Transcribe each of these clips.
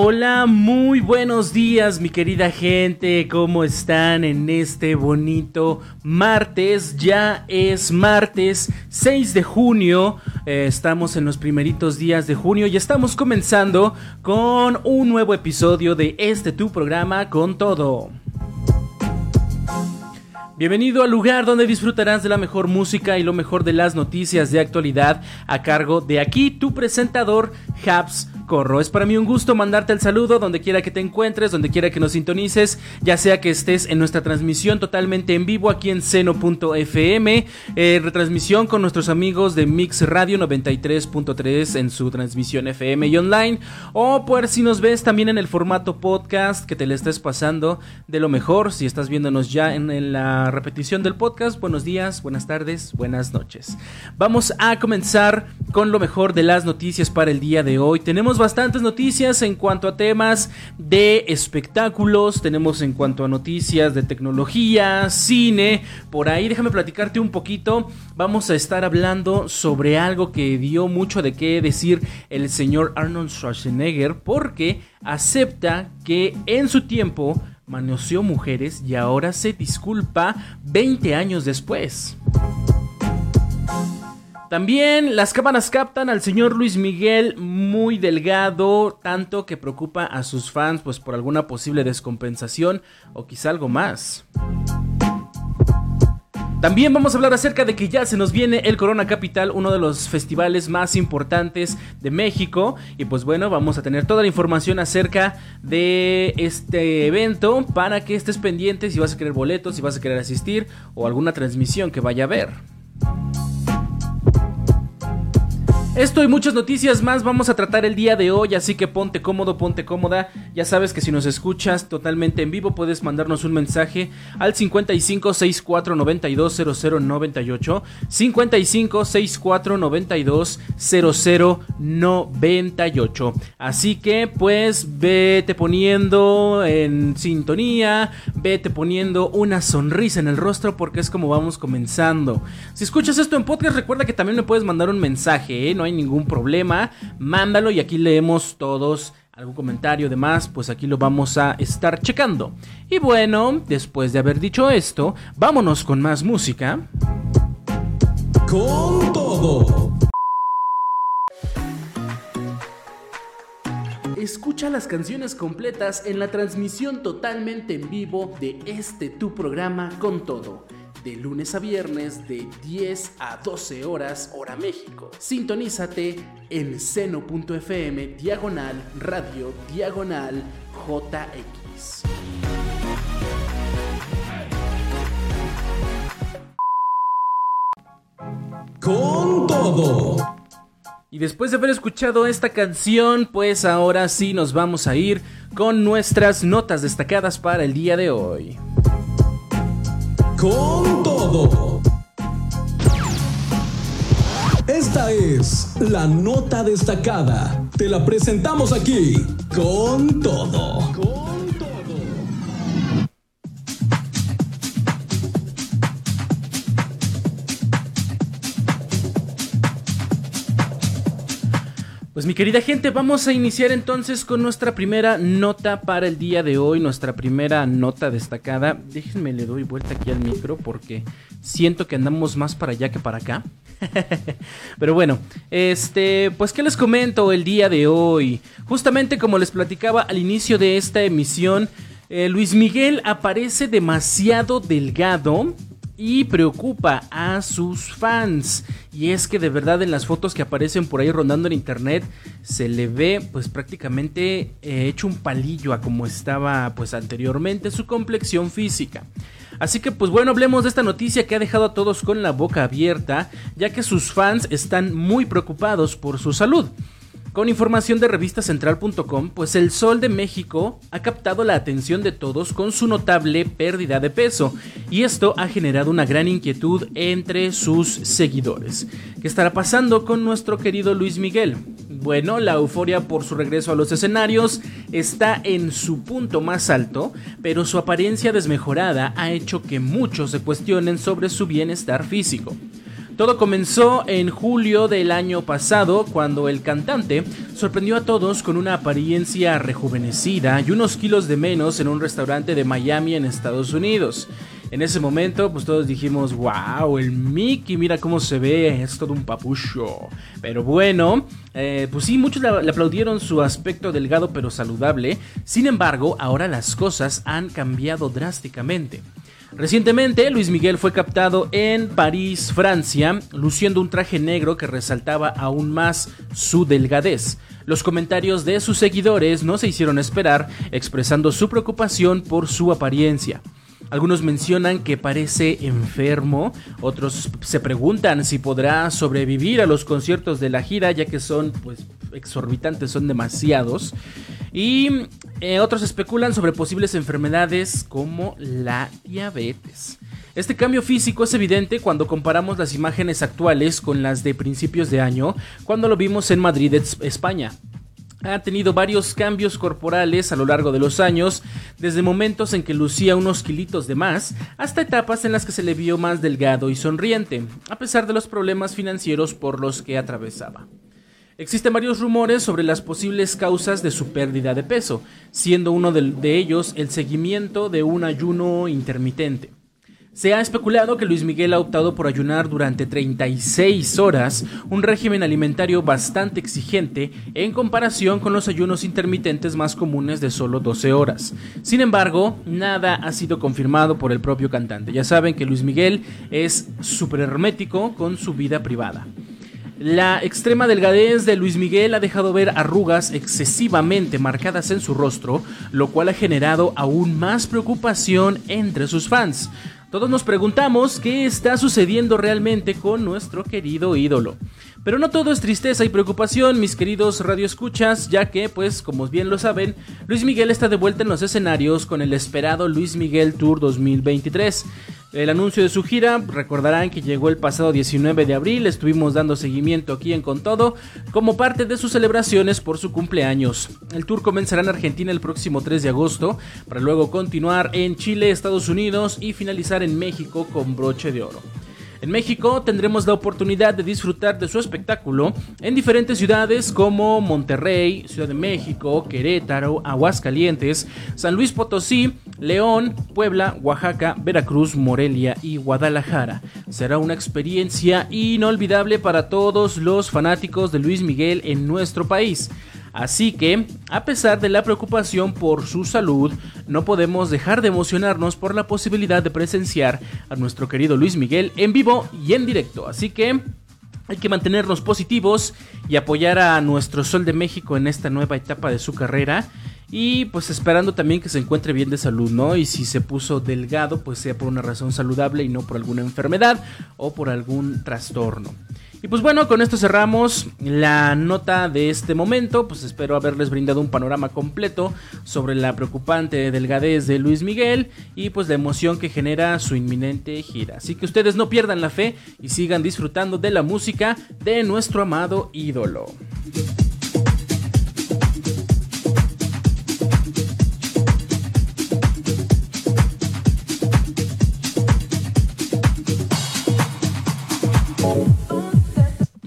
Hola, muy buenos días mi querida gente, ¿cómo están en este bonito martes? Ya es martes 6 de junio, eh, estamos en los primeritos días de junio y estamos comenzando con un nuevo episodio de este tu programa con todo. Bienvenido al lugar donde disfrutarás de la mejor música y lo mejor de las noticias de actualidad a cargo de aquí tu presentador Habs Corro. Es para mí un gusto mandarte el saludo donde quiera que te encuentres, donde quiera que nos sintonices, ya sea que estés en nuestra transmisión totalmente en vivo aquí en seno.fm, eh, retransmisión con nuestros amigos de Mix Radio 93.3 en su transmisión FM y online, o por si nos ves también en el formato podcast que te le estés pasando de lo mejor, si estás viéndonos ya en, en la repetición del podcast, buenos días, buenas tardes, buenas noches. Vamos a comenzar con lo mejor de las noticias para el día de hoy. Tenemos bastantes noticias en cuanto a temas de espectáculos, tenemos en cuanto a noticias de tecnología, cine, por ahí déjame platicarte un poquito, vamos a estar hablando sobre algo que dio mucho de qué decir el señor Arnold Schwarzenegger porque acepta que en su tiempo manoseó mujeres y ahora se disculpa 20 años después. También las cámaras captan al señor Luis Miguel muy delgado, tanto que preocupa a sus fans pues por alguna posible descompensación o quizá algo más. También vamos a hablar acerca de que ya se nos viene el Corona Capital, uno de los festivales más importantes de México. Y pues bueno, vamos a tener toda la información acerca de este evento para que estés pendiente si vas a querer boletos, si vas a querer asistir o alguna transmisión que vaya a haber. Esto y muchas noticias más vamos a tratar el día de hoy, así que ponte cómodo, ponte cómoda. Ya sabes que si nos escuchas totalmente en vivo puedes mandarnos un mensaje al 55 64 92 00 98, 55 64 92 00 98. Así que pues vete poniendo en sintonía, vete poniendo una sonrisa en el rostro porque es como vamos comenzando. Si escuchas esto en podcast recuerda que también me puedes mandar un mensaje, ¿eh? Hay ningún problema, mándalo y aquí leemos todos algún comentario demás, pues aquí lo vamos a estar checando. Y bueno, después de haber dicho esto, vámonos con más música. Con todo. Escucha las canciones completas en la transmisión totalmente en vivo de este tu programa con todo de lunes a viernes de 10 a 12 horas hora México. Sintonízate en seno.fm diagonal radio diagonal JX. Con todo. Y después de haber escuchado esta canción, pues ahora sí nos vamos a ir con nuestras notas destacadas para el día de hoy con todo. Esta es la nota destacada. Te la presentamos aquí con todo. Pues mi querida gente, vamos a iniciar entonces con nuestra primera nota para el día de hoy, nuestra primera nota destacada. Déjenme le doy vuelta aquí al micro porque siento que andamos más para allá que para acá. Pero bueno, este, pues qué les comento el día de hoy. Justamente como les platicaba al inicio de esta emisión, eh, Luis Miguel aparece demasiado delgado y preocupa a sus fans. Y es que de verdad en las fotos que aparecen por ahí rondando en internet se le ve pues prácticamente eh, hecho un palillo a como estaba pues anteriormente su complexión física. Así que pues bueno, hablemos de esta noticia que ha dejado a todos con la boca abierta, ya que sus fans están muy preocupados por su salud. Con información de revistacentral.com, pues el Sol de México ha captado la atención de todos con su notable pérdida de peso, y esto ha generado una gran inquietud entre sus seguidores. ¿Qué estará pasando con nuestro querido Luis Miguel? Bueno, la euforia por su regreso a los escenarios está en su punto más alto, pero su apariencia desmejorada ha hecho que muchos se cuestionen sobre su bienestar físico. Todo comenzó en julio del año pasado cuando el cantante sorprendió a todos con una apariencia rejuvenecida y unos kilos de menos en un restaurante de Miami en Estados Unidos. En ese momento, pues todos dijimos, wow, el Mickey, mira cómo se ve, es todo un papucho. Pero bueno, eh, pues sí, muchos le aplaudieron su aspecto delgado pero saludable. Sin embargo, ahora las cosas han cambiado drásticamente. Recientemente, Luis Miguel fue captado en París, Francia, luciendo un traje negro que resaltaba aún más su delgadez. Los comentarios de sus seguidores no se hicieron esperar, expresando su preocupación por su apariencia. Algunos mencionan que parece enfermo, otros se preguntan si podrá sobrevivir a los conciertos de la gira ya que son pues exorbitantes, son demasiados. Y eh, otros especulan sobre posibles enfermedades como la diabetes. Este cambio físico es evidente cuando comparamos las imágenes actuales con las de principios de año, cuando lo vimos en Madrid, España ha tenido varios cambios corporales a lo largo de los años, desde momentos en que lucía unos kilitos de más, hasta etapas en las que se le vio más delgado y sonriente, a pesar de los problemas financieros por los que atravesaba. Existen varios rumores sobre las posibles causas de su pérdida de peso, siendo uno de, ellos el seguimiento de un ayuno intermitente. Se ha especulado que Luis Miguel ha optado por ayunar durante 36 horas, un régimen alimentario bastante exigente en comparación con los ayunos intermitentes más comunes de solo 12 horas. Sin embargo, nada ha sido confirmado por el propio cantante. Ya saben que Luis Miguel es súper hermético con su vida privada. La extrema delgadez de Luis Miguel ha dejado ver arrugas excesivamente marcadas en su rostro, lo cual ha generado aún más preocupación entre sus fans. Todos nos preguntamos qué está sucediendo realmente con nuestro querido ídolo. Pero no todo es tristeza y preocupación, mis queridos radioescuchas, ya que, pues, como bien lo saben, Luis Miguel está de vuelta en los escenarios con el esperado Luis Miguel Tour 2023. El anuncio de su gira, recordarán que llegó el pasado 19 de abril, estuvimos dando seguimiento aquí en Con Todo, como parte de sus celebraciones por su cumpleaños. El tour comenzará en Argentina el próximo 3 de agosto, para luego continuar en Chile, Estados Unidos y finalizar en México con broche de oro. En México tendremos la oportunidad de disfrutar de su espectáculo en diferentes ciudades como Monterrey, Ciudad de México, Querétaro, Aguascalientes, San Luis Potosí, León, Puebla, Oaxaca, Veracruz, Morelia y Guadalajara. Será una experiencia inolvidable para todos los fanáticos de Luis Miguel en nuestro país. Así que, a pesar de la preocupación por su salud, no podemos dejar de emocionarnos por la posibilidad de presenciar a nuestro querido Luis Miguel en vivo y en directo. Así que hay que mantenernos positivos y apoyar a nuestro Sol de México en esta nueva etapa de su carrera. Y pues esperando también que se encuentre bien de salud, ¿no? Y si se puso delgado, pues sea por una razón saludable y no por alguna enfermedad o por algún trastorno. Y pues bueno, con esto cerramos la nota de este momento. Pues espero haberles brindado un panorama completo sobre la preocupante delgadez de Luis Miguel y pues la emoción que genera su inminente gira. Así que ustedes no pierdan la fe y sigan disfrutando de la música de nuestro amado ídolo.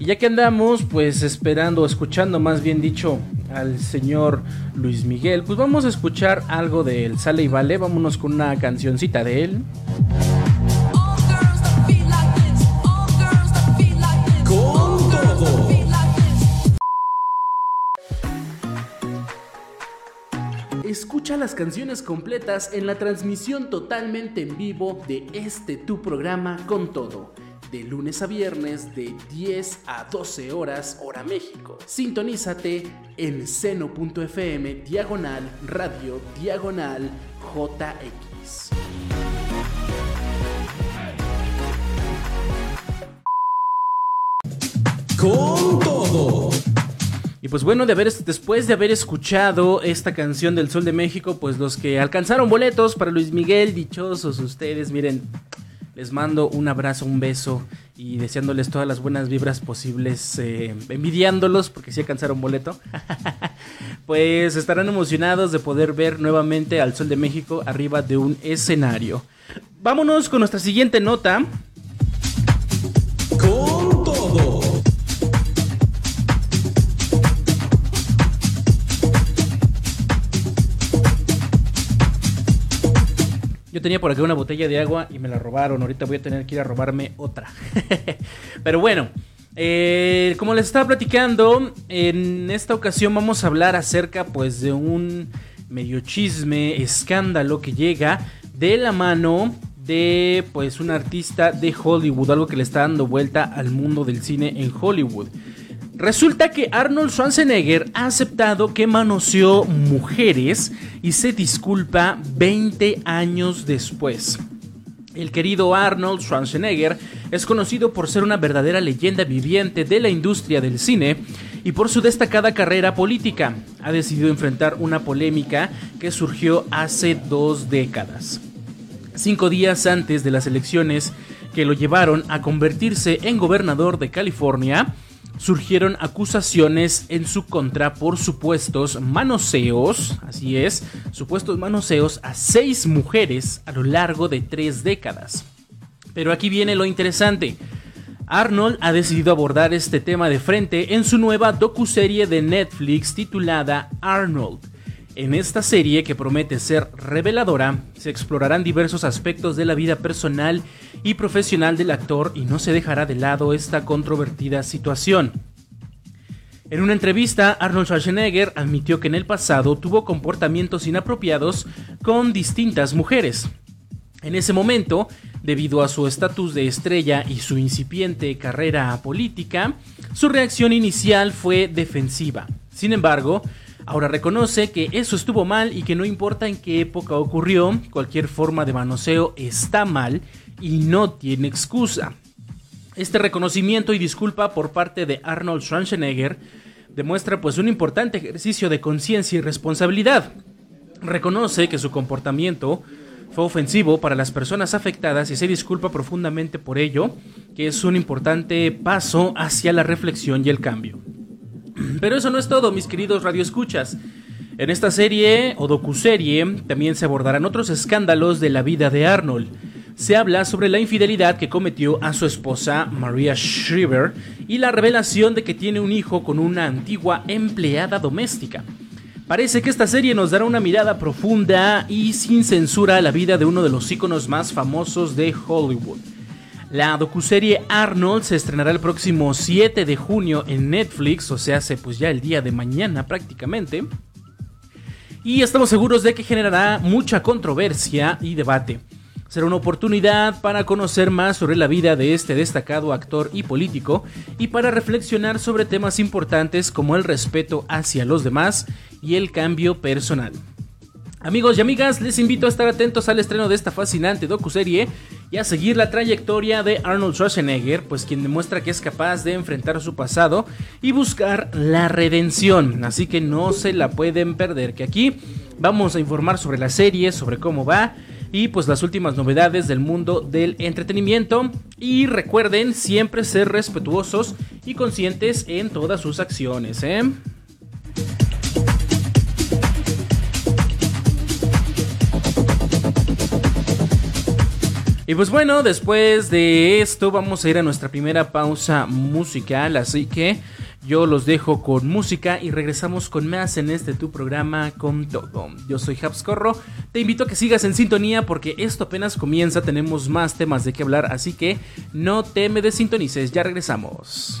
Y ya que andamos, pues esperando, escuchando más bien dicho al señor Luis Miguel, pues vamos a escuchar algo de él. Sale y vale, vámonos con una cancioncita de él. escucha las canciones completas en la transmisión totalmente en vivo de este tu programa con todo de lunes a viernes de 10 a 12 horas hora México. Sintonízate en seno.fm diagonal radio diagonal JX. Con todo. Y pues bueno, de haber, después de haber escuchado esta canción del Sol de México, pues los que alcanzaron boletos para Luis Miguel, dichosos ustedes, miren, les mando un abrazo, un beso y deseándoles todas las buenas vibras posibles, eh, envidiándolos porque sí alcanzaron boleto. pues estarán emocionados de poder ver nuevamente al Sol de México arriba de un escenario. Vámonos con nuestra siguiente nota. Yo tenía por aquí una botella de agua y me la robaron. Ahorita voy a tener que ir a robarme otra. Pero bueno, eh, como les estaba platicando, en esta ocasión vamos a hablar acerca pues de un medio chisme, escándalo que llega de la mano de pues un artista de Hollywood, algo que le está dando vuelta al mundo del cine en Hollywood. Resulta que Arnold Schwarzenegger ha aceptado que manoseó mujeres y se disculpa 20 años después. El querido Arnold Schwarzenegger es conocido por ser una verdadera leyenda viviente de la industria del cine y por su destacada carrera política. Ha decidido enfrentar una polémica que surgió hace dos décadas. Cinco días antes de las elecciones que lo llevaron a convertirse en gobernador de California, surgieron acusaciones en su contra por supuestos manoseos, así es, supuestos manoseos a seis mujeres a lo largo de tres décadas. Pero aquí viene lo interesante. Arnold ha decidido abordar este tema de frente en su nueva docuserie de Netflix titulada Arnold. En esta serie, que promete ser reveladora, se explorarán diversos aspectos de la vida personal y profesional del actor y no se dejará de lado esta controvertida situación. En una entrevista, Arnold Schwarzenegger admitió que en el pasado tuvo comportamientos inapropiados con distintas mujeres. En ese momento, debido a su estatus de estrella y su incipiente carrera política, su reacción inicial fue defensiva. Sin embargo, Ahora reconoce que eso estuvo mal y que no importa en qué época ocurrió, cualquier forma de manoseo está mal y no tiene excusa. Este reconocimiento y disculpa por parte de Arnold Schwarzenegger demuestra pues un importante ejercicio de conciencia y responsabilidad. Reconoce que su comportamiento fue ofensivo para las personas afectadas y se disculpa profundamente por ello, que es un importante paso hacia la reflexión y el cambio. Pero eso no es todo, mis queridos radioescuchas. En esta serie o docuserie también se abordarán otros escándalos de la vida de Arnold. Se habla sobre la infidelidad que cometió a su esposa Maria Shriver y la revelación de que tiene un hijo con una antigua empleada doméstica. Parece que esta serie nos dará una mirada profunda y sin censura a la vida de uno de los íconos más famosos de Hollywood. La docuserie Arnold se estrenará el próximo 7 de junio en Netflix, o sea, hace pues ya el día de mañana prácticamente. Y estamos seguros de que generará mucha controversia y debate. Será una oportunidad para conocer más sobre la vida de este destacado actor y político y para reflexionar sobre temas importantes como el respeto hacia los demás y el cambio personal. Amigos y amigas, les invito a estar atentos al estreno de esta fascinante docuserie y a seguir la trayectoria de Arnold Schwarzenegger, pues quien demuestra que es capaz de enfrentar su pasado y buscar la redención. Así que no se la pueden perder, que aquí vamos a informar sobre la serie, sobre cómo va y pues las últimas novedades del mundo del entretenimiento. Y recuerden siempre ser respetuosos y conscientes en todas sus acciones, ¿eh? Y pues bueno, después de esto vamos a ir a nuestra primera pausa musical, así que yo los dejo con música y regresamos con más en este tu programa con todo. Yo soy Corro, te invito a que sigas en sintonía porque esto apenas comienza, tenemos más temas de qué hablar, así que no te me desintonices, ya regresamos.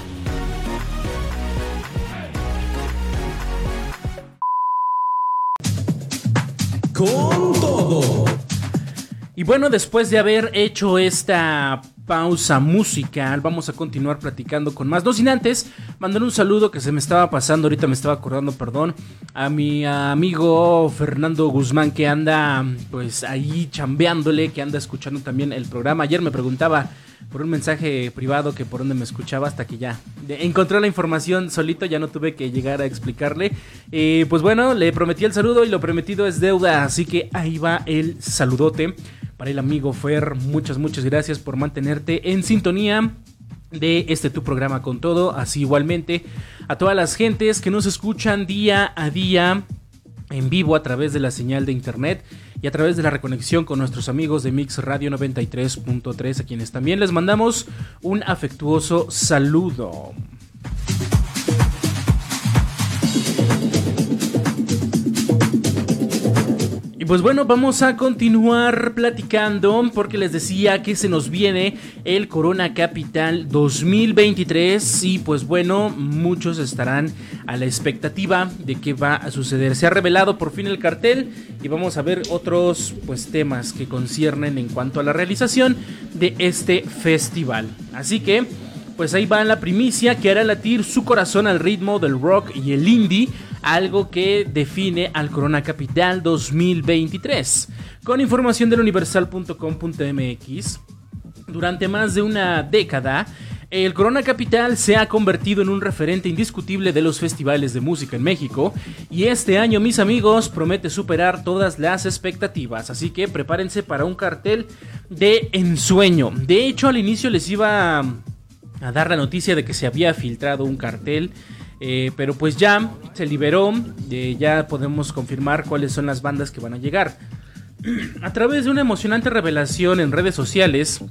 Con todo. Y bueno, después de haber hecho esta pausa musical, vamos a continuar platicando con más. No sin antes, mandar un saludo que se me estaba pasando, ahorita me estaba acordando, perdón, a mi amigo Fernando Guzmán que anda pues ahí chambeándole, que anda escuchando también el programa. Ayer me preguntaba por un mensaje privado que por donde me escuchaba hasta que ya encontré la información solito, ya no tuve que llegar a explicarle. Eh, pues bueno, le prometí el saludo y lo prometido es deuda, así que ahí va el saludote para el amigo Fer. Muchas, muchas gracias por mantenerte en sintonía de este tu programa con todo, así igualmente a todas las gentes que nos escuchan día a día en vivo a través de la señal de internet y a través de la reconexión con nuestros amigos de Mix Radio 93.3 a quienes también les mandamos un afectuoso saludo. Pues bueno, vamos a continuar platicando porque les decía que se nos viene el Corona Capital 2023 y pues bueno, muchos estarán a la expectativa de qué va a suceder. Se ha revelado por fin el cartel y vamos a ver otros pues temas que conciernen en cuanto a la realización de este festival. Así que pues ahí va la primicia que hará latir su corazón al ritmo del rock y el indie algo que define al Corona Capital 2023. Con información del universal.com.mx, durante más de una década, el Corona Capital se ha convertido en un referente indiscutible de los festivales de música en México y este año, mis amigos, promete superar todas las expectativas, así que prepárense para un cartel de ensueño. De hecho, al inicio les iba a dar la noticia de que se había filtrado un cartel eh, pero pues ya se liberó, eh, ya podemos confirmar cuáles son las bandas que van a llegar. A través de una emocionante revelación en redes sociales,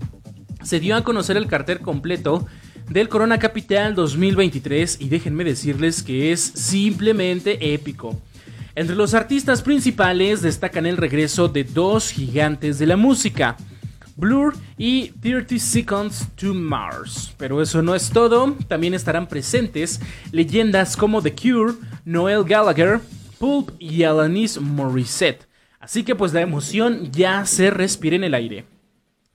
se dio a conocer el cartel completo del Corona Capital 2023 y déjenme decirles que es simplemente épico. Entre los artistas principales destacan el regreso de dos gigantes de la música, Blur y 30 Seconds to Mars. Pero eso no es todo, también estarán presentes leyendas como The Cure, Noel Gallagher, Pulp y Alanis Morissette. Así que pues la emoción ya se respira en el aire.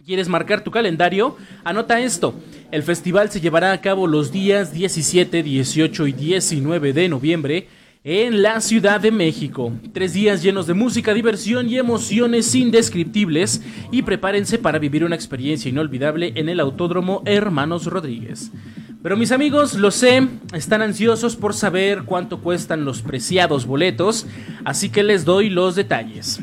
¿Quieres marcar tu calendario? Anota esto. El festival se llevará a cabo los días 17, 18 y 19 de noviembre en la Ciudad de México. Tres días llenos de música, diversión y emociones indescriptibles y prepárense para vivir una experiencia inolvidable en el Autódromo Hermanos Rodríguez. Pero mis amigos, lo sé, están ansiosos por saber cuánto cuestan los preciados boletos, así que les doy los detalles.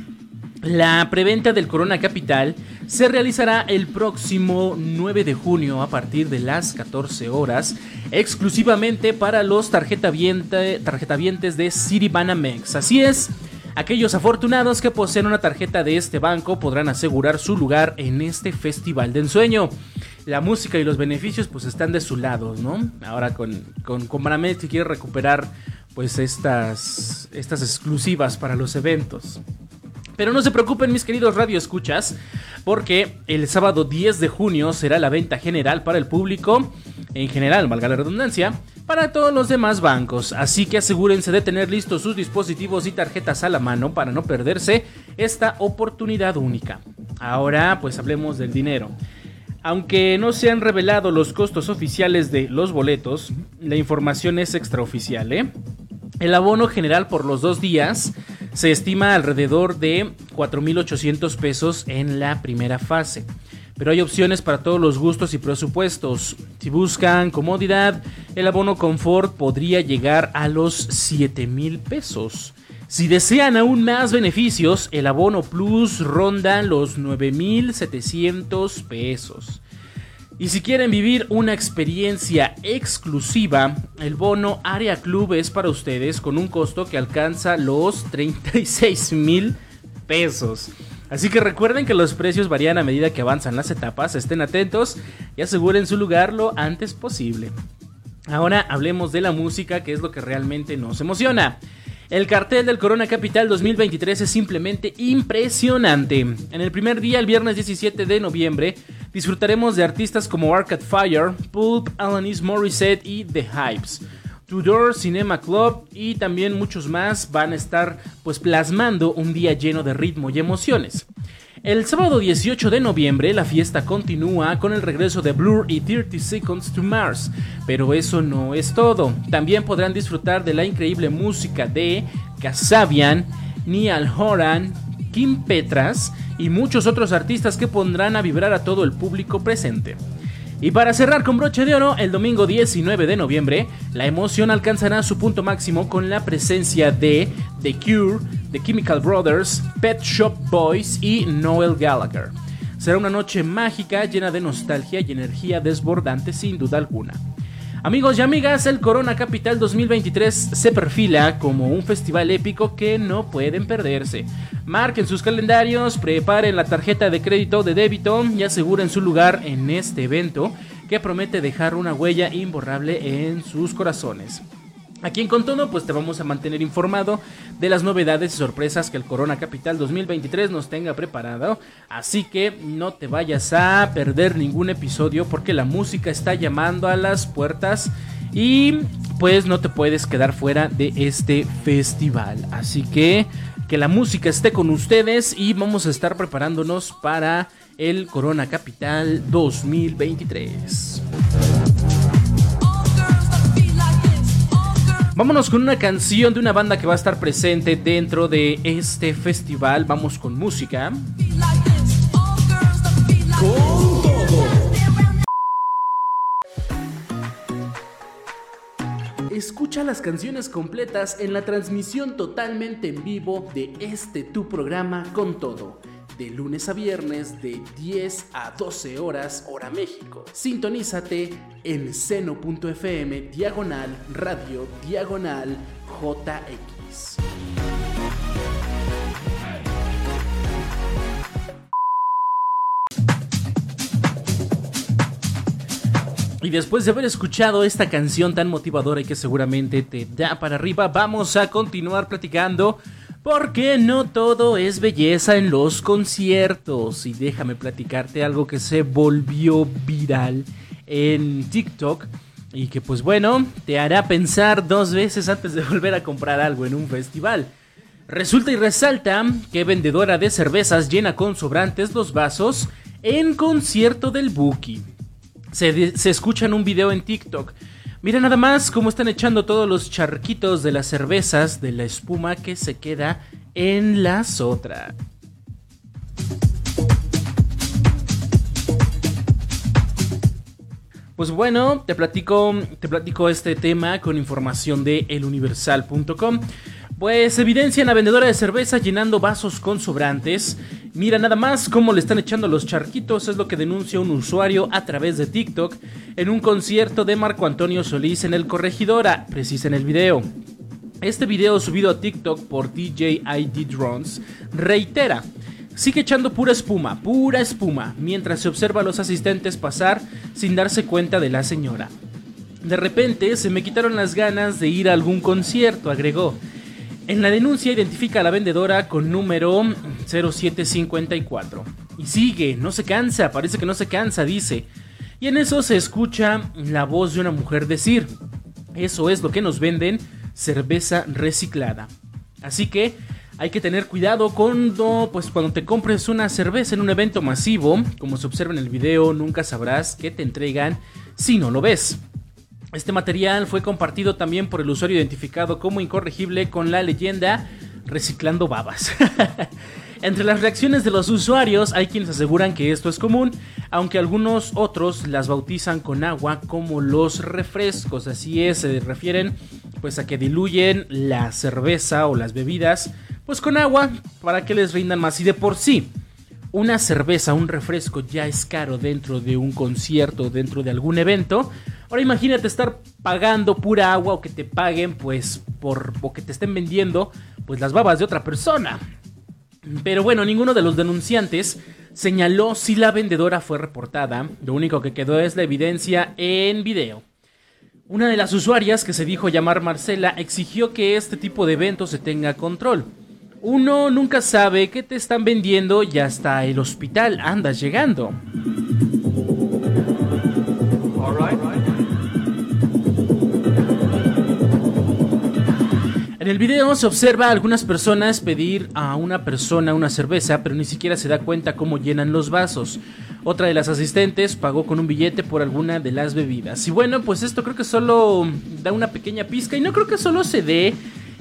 La preventa del Corona Capital se realizará el próximo 9 de junio a partir de las 14 horas, exclusivamente para los tarjetavientes de Citibanamex. Así es, aquellos afortunados que poseen una tarjeta de este banco podrán asegurar su lugar en este festival de ensueño. La música y los beneficios pues están de su lado, ¿no? Ahora con, con, con quiere recuperar pues estas, estas exclusivas para los eventos. Pero no se preocupen mis queridos radioescuchas, porque el sábado 10 de junio será la venta general para el público, en general, valga la redundancia, para todos los demás bancos. Así que asegúrense de tener listos sus dispositivos y tarjetas a la mano para no perderse esta oportunidad única. Ahora pues hablemos del dinero. Aunque no se han revelado los costos oficiales de los boletos, la información es extraoficial, ¿eh? El abono general por los dos días se estima alrededor de 4.800 pesos en la primera fase. Pero hay opciones para todos los gustos y presupuestos. Si buscan comodidad, el abono confort podría llegar a los 7.000 pesos. Si desean aún más beneficios, el abono plus ronda los 9.700 pesos. Y si quieren vivir una experiencia exclusiva, el bono Área Club es para ustedes con un costo que alcanza los 36 mil pesos. Así que recuerden que los precios varían a medida que avanzan las etapas, estén atentos y aseguren su lugar lo antes posible. Ahora hablemos de la música, que es lo que realmente nos emociona. El cartel del Corona Capital 2023 es simplemente impresionante. En el primer día, el viernes 17 de noviembre, disfrutaremos de artistas como Arcade Fire, Pulp, Alanis Morissette y The Hypes. Tudor Cinema Club y también muchos más van a estar pues plasmando un día lleno de ritmo y emociones. El sábado 18 de noviembre la fiesta continúa con el regreso de Blur y 30 Seconds to Mars, pero eso no es todo. También podrán disfrutar de la increíble música de Kasabian, Niall Horan, Kim Petras y muchos otros artistas que pondrán a vibrar a todo el público presente. Y para cerrar con broche de oro, el domingo 19 de noviembre, la emoción alcanzará su punto máximo con la presencia de The Cure, The Chemical Brothers, Pet Shop Boys y Noel Gallagher. Será una noche mágica llena de nostalgia y energía desbordante sin duda alguna. Amigos y amigas, el Corona Capital 2023 se perfila como un festival épico que no pueden perderse. Marquen sus calendarios, preparen la tarjeta de crédito de débito y aseguren su lugar en este evento que promete dejar una huella imborrable en sus corazones. Aquí en Contono pues te vamos a mantener informado de las novedades y sorpresas que el Corona Capital 2023 nos tenga preparado. Así que no te vayas a perder ningún episodio porque la música está llamando a las puertas y pues no te puedes quedar fuera de este festival. Así que que la música esté con ustedes y vamos a estar preparándonos para el Corona Capital 2023. Vámonos con una canción de una banda que va a estar presente dentro de este festival. Vamos con música. Con todo. Escucha las canciones completas en la transmisión totalmente en vivo de este tu programa con todo de lunes a viernes de 10 a 12 horas hora México. Sintonízate en seno.fm diagonal radio diagonal JX. Y después de haber escuchado esta canción tan motivadora y que seguramente te da para arriba, vamos a continuar platicando porque no todo es belleza en los conciertos. Y déjame platicarte algo que se volvió viral en TikTok. Y que pues bueno, te hará pensar dos veces antes de volver a comprar algo en un festival. Resulta y resalta que vendedora de cervezas llena con sobrantes los vasos en concierto del Buki. Se, escucha en un video en TikTok Mira nada más cómo están echando todos los charquitos de las cervezas, de la espuma que se queda en la sotra. Pues bueno, te platico, te platico este tema con información de eluniversal.com. Pues evidencian a vendedora de cerveza llenando vasos con sobrantes. Mira nada más cómo le están echando los charquitos, es lo que denuncia un usuario a través de TikTok en un concierto de Marco Antonio Solís en el Corregidora, precisa en el video. Este video subido a TikTok por DJ ID Drones reitera, sigue echando pura espuma, pura espuma, mientras se observa a los asistentes pasar sin darse cuenta de la señora. De repente se me quitaron las ganas de ir a algún concierto, agregó. En la denuncia identifica a la vendedora con número 0754. Y sigue, no se cansa, parece que no se cansa, dice. Y en eso se escucha la voz de una mujer decir, eso es lo que nos venden, cerveza reciclada. Así que hay que tener cuidado cuando, pues, cuando te compres una cerveza en un evento masivo, como se observa en el video, nunca sabrás qué te entregan si no lo ves. Este material fue compartido también por el usuario identificado como incorregible con la leyenda reciclando babas. Entre las reacciones de los usuarios hay quienes aseguran que esto es común, aunque algunos otros las bautizan con agua como los refrescos, así es, se refieren pues a que diluyen la cerveza o las bebidas pues con agua para que les rindan más y de por sí una cerveza, un refresco ya es caro dentro de un concierto, dentro de algún evento, Ahora imagínate estar pagando pura agua o que te paguen, pues, por, o que te estén vendiendo, pues, las babas de otra persona. Pero bueno, ninguno de los denunciantes señaló si la vendedora fue reportada. Lo único que quedó es la evidencia en video. Una de las usuarias, que se dijo llamar Marcela, exigió que este tipo de eventos se tenga control. Uno nunca sabe qué te están vendiendo y hasta el hospital andas llegando. En el video se observa a algunas personas pedir a una persona una cerveza, pero ni siquiera se da cuenta cómo llenan los vasos. Otra de las asistentes pagó con un billete por alguna de las bebidas. Y bueno, pues esto creo que solo da una pequeña pizca y no creo que solo se dé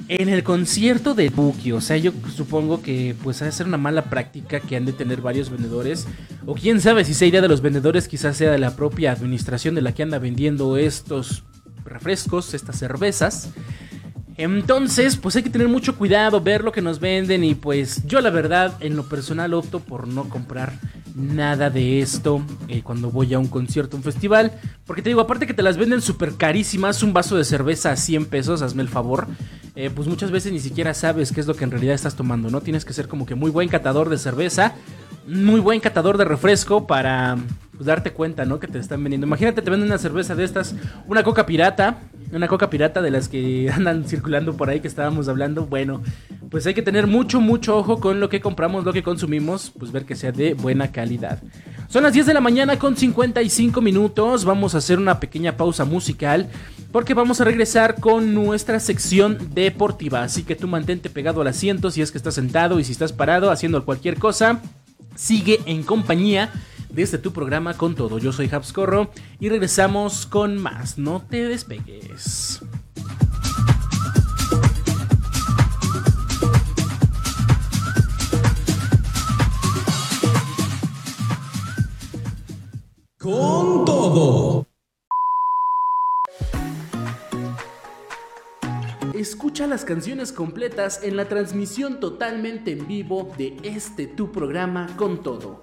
en el concierto de Buki. O sea, yo supongo que pues ha de ser una mala práctica que han de tener varios vendedores. O quién sabe si esa idea de los vendedores quizás sea de la propia administración de la que anda vendiendo estos refrescos, estas cervezas. Entonces, pues hay que tener mucho cuidado, ver lo que nos venden y pues yo la verdad en lo personal opto por no comprar nada de esto eh, cuando voy a un concierto, un festival. Porque te digo, aparte que te las venden súper carísimas, un vaso de cerveza a 100 pesos, hazme el favor. Eh, pues muchas veces ni siquiera sabes qué es lo que en realidad estás tomando, ¿no? Tienes que ser como que muy buen catador de cerveza, muy buen catador de refresco para pues, darte cuenta, ¿no? Que te están vendiendo. Imagínate, te venden una cerveza de estas, una coca pirata, una coca pirata de las que andan circulando por ahí que estábamos hablando. Bueno, pues hay que tener mucho, mucho ojo con lo que compramos, lo que consumimos, pues ver que sea de buena calidad. Son las 10 de la mañana con 55 minutos. Vamos a hacer una pequeña pausa musical porque vamos a regresar con nuestra sección deportiva. Así que tú mantente pegado al asiento si es que estás sentado y si estás parado haciendo cualquier cosa. Sigue en compañía desde tu programa con todo. Yo soy Habscorro y regresamos con más. No te despegues. Con todo. Escucha las canciones completas en la transmisión totalmente en vivo de este tu programa con todo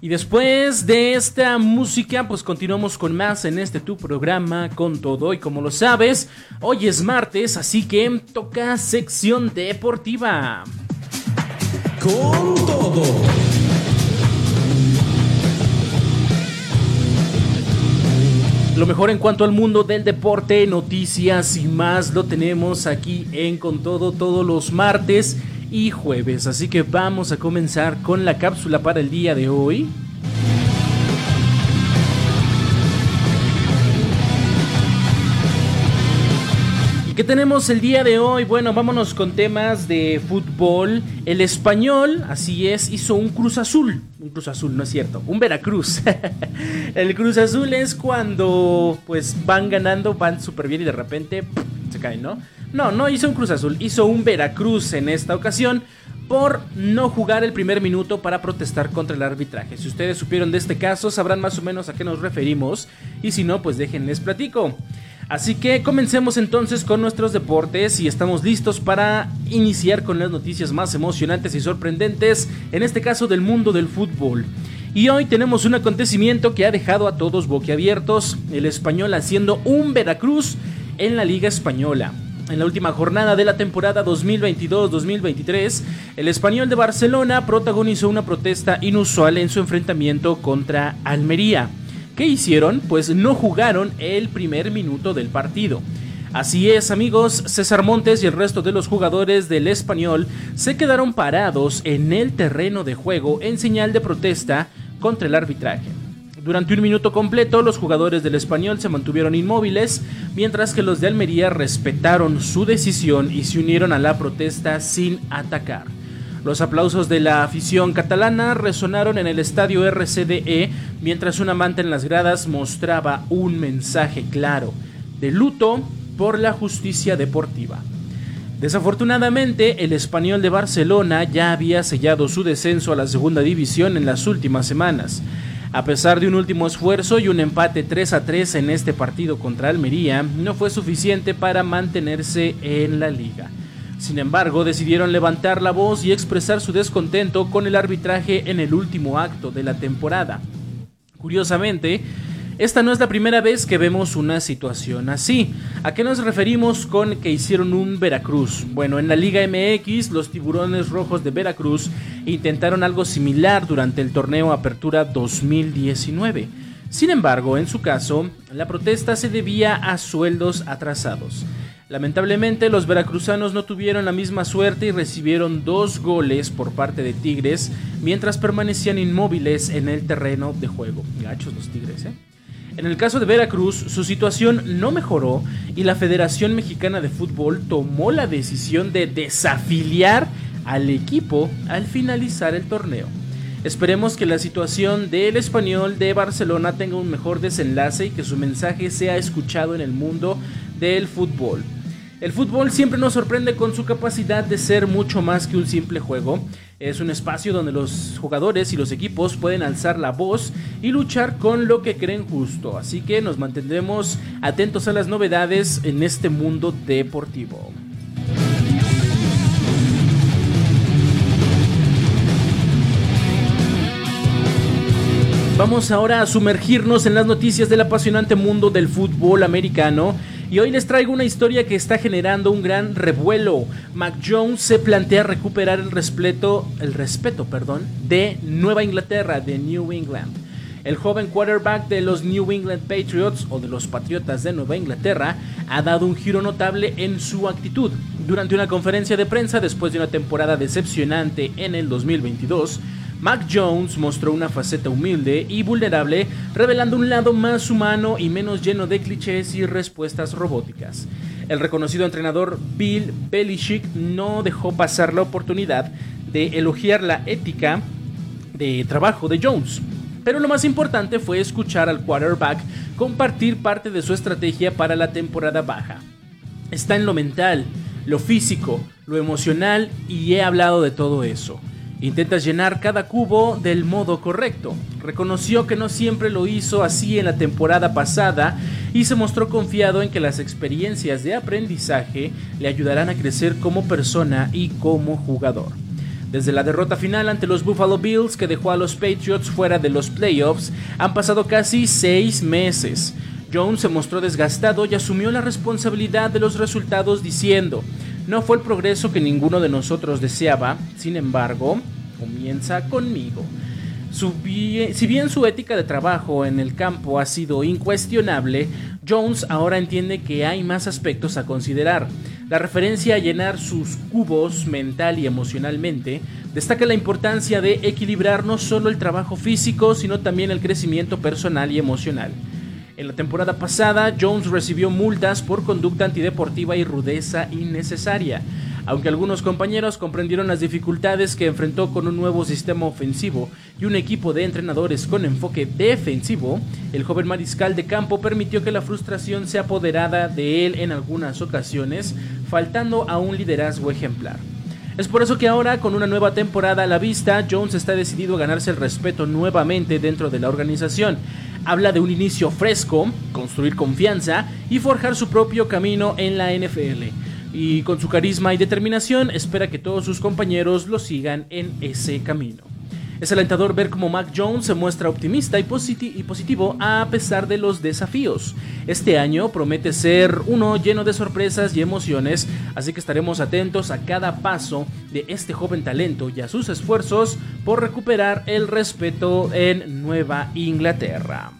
Y después de esta música, pues continuamos con más en este tu programa con todo. Y como lo sabes, hoy es martes, así que toca sección deportiva. Con todo. Lo mejor en cuanto al mundo del deporte, noticias y más lo tenemos aquí en Con Todo todos los martes y jueves. Así que vamos a comenzar con la cápsula para el día de hoy. ¿Y qué tenemos el día de hoy? Bueno, vámonos con temas de fútbol. El español, así es, hizo un Cruz Azul. Un Cruz Azul, no es cierto, un Veracruz. el Cruz Azul es cuando pues van ganando, van súper bien y de repente se caen, ¿no? No, no hizo un Cruz Azul, hizo un Veracruz en esta ocasión por no jugar el primer minuto para protestar contra el arbitraje. Si ustedes supieron de este caso, sabrán más o menos a qué nos referimos y si no, pues déjenles platico. Así que comencemos entonces con nuestros deportes y estamos listos para iniciar con las noticias más emocionantes y sorprendentes, en este caso del mundo del fútbol. Y hoy tenemos un acontecimiento que ha dejado a todos boquiabiertos, el español haciendo un Veracruz en la Liga Española. En la última jornada de la temporada 2022-2023, el español de Barcelona protagonizó una protesta inusual en su enfrentamiento contra Almería. ¿Qué hicieron? Pues no jugaron el primer minuto del partido. Así es amigos, César Montes y el resto de los jugadores del español se quedaron parados en el terreno de juego en señal de protesta contra el arbitraje. Durante un minuto completo, los jugadores del español se mantuvieron inmóviles, mientras que los de Almería respetaron su decisión y se unieron a la protesta sin atacar. Los aplausos de la afición catalana resonaron en el estadio RCDE mientras un amante en las gradas mostraba un mensaje claro de luto por la justicia deportiva. Desafortunadamente, el español de Barcelona ya había sellado su descenso a la segunda división en las últimas semanas. A pesar de un último esfuerzo y un empate 3 a 3 en este partido contra Almería, no fue suficiente para mantenerse en la liga. Sin embargo, decidieron levantar la voz y expresar su descontento con el arbitraje en el último acto de la temporada. Curiosamente, esta no es la primera vez que vemos una situación así. ¿A qué nos referimos con que hicieron un Veracruz? Bueno, en la Liga MX, los tiburones rojos de Veracruz intentaron algo similar durante el torneo Apertura 2019. Sin embargo, en su caso, la protesta se debía a sueldos atrasados. Lamentablemente los veracruzanos no tuvieron la misma suerte y recibieron dos goles por parte de Tigres mientras permanecían inmóviles en el terreno de juego. Gachos los Tigres, ¿eh? En el caso de Veracruz, su situación no mejoró y la Federación Mexicana de Fútbol tomó la decisión de desafiliar al equipo al finalizar el torneo. Esperemos que la situación del español de Barcelona tenga un mejor desenlace y que su mensaje sea escuchado en el mundo del fútbol. El fútbol siempre nos sorprende con su capacidad de ser mucho más que un simple juego. Es un espacio donde los jugadores y los equipos pueden alzar la voz y luchar con lo que creen justo. Así que nos mantendremos atentos a las novedades en este mundo deportivo. Vamos ahora a sumergirnos en las noticias del apasionante mundo del fútbol americano y hoy les traigo una historia que está generando un gran revuelo. Mac Jones se plantea recuperar el respeto, el respeto, perdón, de Nueva Inglaterra, de New England. El joven quarterback de los New England Patriots o de los Patriotas de Nueva Inglaterra ha dado un giro notable en su actitud. Durante una conferencia de prensa después de una temporada decepcionante en el 2022, Mac Jones mostró una faceta humilde y vulnerable, revelando un lado más humano y menos lleno de clichés y respuestas robóticas. El reconocido entrenador Bill Belichick no dejó pasar la oportunidad de elogiar la ética de trabajo de Jones. Pero lo más importante fue escuchar al quarterback compartir parte de su estrategia para la temporada baja. Está en lo mental, lo físico, lo emocional y he hablado de todo eso. Intentas llenar cada cubo del modo correcto. Reconoció que no siempre lo hizo así en la temporada pasada y se mostró confiado en que las experiencias de aprendizaje le ayudarán a crecer como persona y como jugador. Desde la derrota final ante los Buffalo Bills que dejó a los Patriots fuera de los playoffs, han pasado casi seis meses. Jones se mostró desgastado y asumió la responsabilidad de los resultados diciendo, no fue el progreso que ninguno de nosotros deseaba, sin embargo, comienza conmigo. si bien su ética de trabajo en el campo ha sido incuestionable, Jones ahora entiende que hay más aspectos a considerar. La referencia a llenar sus cubos mental y emocionalmente destaca la importancia de equilibrar no solo el trabajo físico, sino también el crecimiento personal y emocional. En la temporada pasada, Jones recibió multas por conducta antideportiva y rudeza innecesaria. Aunque algunos compañeros comprendieron las dificultades que enfrentó con un nuevo sistema ofensivo y un equipo de entrenadores con enfoque defensivo, el joven mariscal de campo permitió que la frustración se apoderara de él en algunas ocasiones, faltando a un liderazgo ejemplar. Es por eso que ahora, con una nueva temporada a la vista, Jones está decidido a ganarse el respeto nuevamente dentro de la organización habla de un inicio fresco, construir confianza y forjar su propio camino en la NFL. Y con su carisma y determinación espera que todos sus compañeros lo sigan en ese camino. Es alentador ver cómo Mac Jones se muestra optimista y, positivo a pesar de los desafíos. Este año promete ser uno lleno de sorpresas y emociones, así que estaremos atentos a cada paso de este joven talento y a sus esfuerzos por recuperar el respeto en Nueva Inglaterra.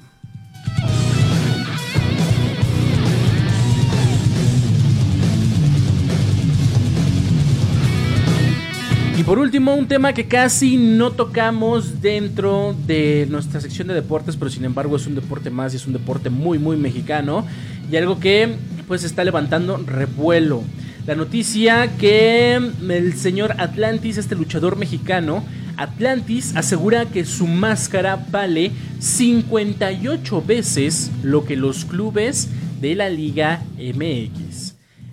Y por último, un tema que casi no tocamos dentro de nuestra sección de deportes, pero sin embargo es un deporte más y es un deporte muy, muy mexicano. Y algo que pues está levantando revuelo. La noticia que el señor Atlantis, este luchador mexicano, Atlantis asegura que su máscara vale 58 veces lo que los clubes de la Liga MX.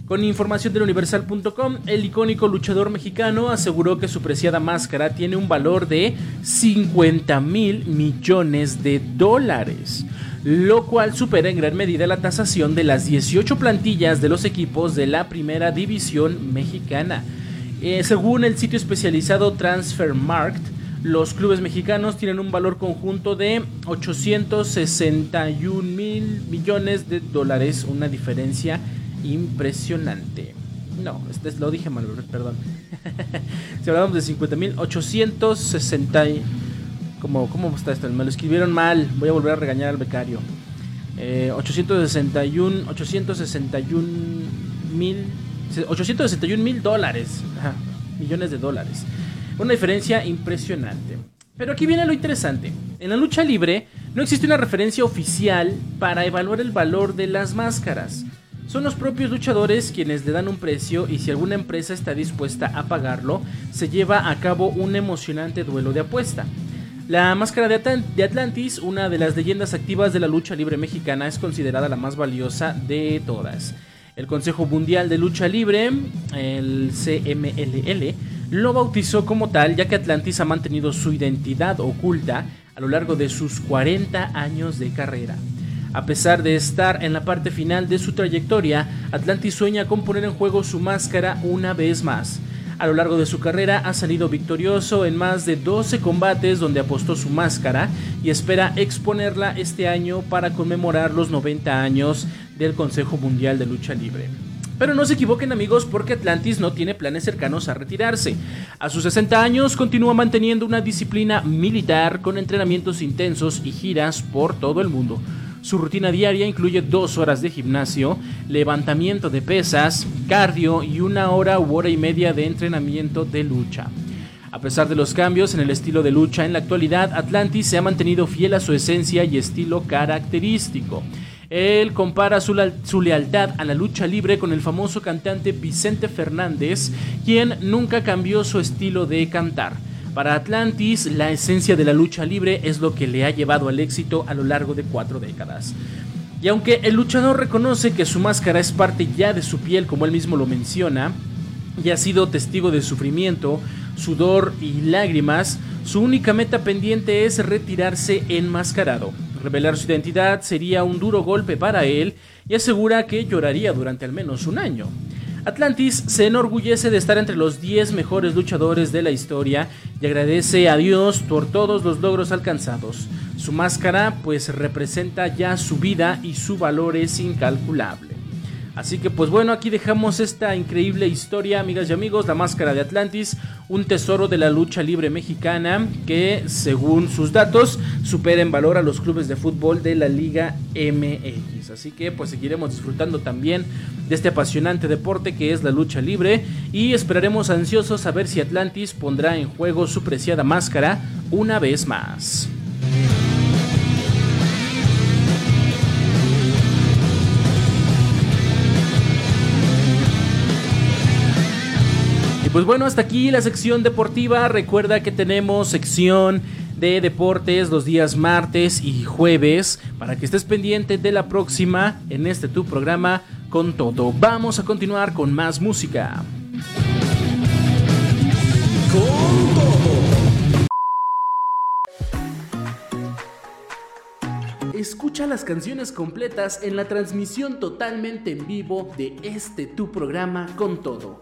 Con información del universal.com, el icónico luchador mexicano aseguró que su preciada máscara tiene un valor de 50 mil millones de dólares, lo cual supera en gran medida la tasación de las 18 plantillas de los equipos de la primera división mexicana. Eh, según el sitio especializado Transfermarkt, los clubes mexicanos tienen un valor conjunto de 861 mil millones de dólares, una diferencia impresionante. No, este lo dije mal, perdón. si hablamos de 50 mil, 860. ¿Cómo, ¿Cómo está esto? Me lo escribieron mal. Voy a volver a regañar al becario. 861, 861 mil 861 mil dólares. millones de dólares. Una diferencia impresionante. Pero aquí viene lo interesante. En la lucha libre no existe una referencia oficial para evaluar el valor de las máscaras. Son los propios luchadores quienes le dan un precio y si alguna empresa está dispuesta a pagarlo, se lleva a cabo un emocionante duelo de apuesta. La máscara de, Atlantis, una de las leyendas activas de la lucha libre mexicana, es considerada la más valiosa de todas. El Consejo Mundial de Lucha Libre, el CMLL, lo bautizó como tal ya que Atlantis ha mantenido su identidad oculta a lo largo de sus 40 años de carrera. A pesar de estar en la parte final de su trayectoria, Atlantis sueña con poner en juego su máscara una vez más. A lo largo de su carrera ha salido victorioso en más de 12 combates donde apostó su máscara y espera exponerla este año para conmemorar los 90 años del Consejo Mundial de Lucha Libre. Pero no se equivoquen amigos porque Atlantis no tiene planes cercanos a retirarse. A sus 60 años continúa manteniendo una disciplina militar con entrenamientos intensos y giras por todo el mundo. Su rutina diaria incluye dos horas de gimnasio, levantamiento de pesas, cardio y una hora u hora y media de entrenamiento de lucha. A pesar de los cambios en el estilo de lucha en la actualidad, Atlantis se ha mantenido fiel a su esencia y estilo característico. Él compara su, su, lealtad a la lucha libre con el famoso cantante Vicente Fernández, quien nunca cambió su estilo de cantar. Para Atlantis, la esencia de la lucha libre es lo que le ha llevado al éxito a lo largo de cuatro décadas. Y aunque el luchador reconoce que su máscara es parte ya de su piel, como él mismo lo menciona, y ha sido testigo de sufrimiento, sudor y lágrimas, su única meta pendiente es retirarse enmascarado. Revelar su identidad sería un duro golpe para él y asegura que lloraría durante al menos un año. Atlantis se enorgullece de estar entre los 10 mejores luchadores de la historia y agradece a Dios por todos los logros alcanzados. Su máscara pues representa ya su vida y su valor es incalculable. Así que pues bueno, aquí dejamos esta increíble historia, amigas y amigos, la máscara de Atlantis, un tesoro de la lucha libre mexicana que según sus datos supera en valor a los clubes de fútbol de la Liga MX. Así que pues seguiremos disfrutando también de este apasionante deporte que es la lucha libre y esperaremos ansiosos a ver si Atlantis pondrá en juego su preciada máscara una vez más. Pues bueno, hasta aquí la sección deportiva. Recuerda que tenemos sección de deportes los días martes y jueves para que estés pendiente de la próxima en este tu programa con todo. Vamos a continuar con más música. Escucha las canciones completas en la transmisión totalmente en vivo de este tu programa con todo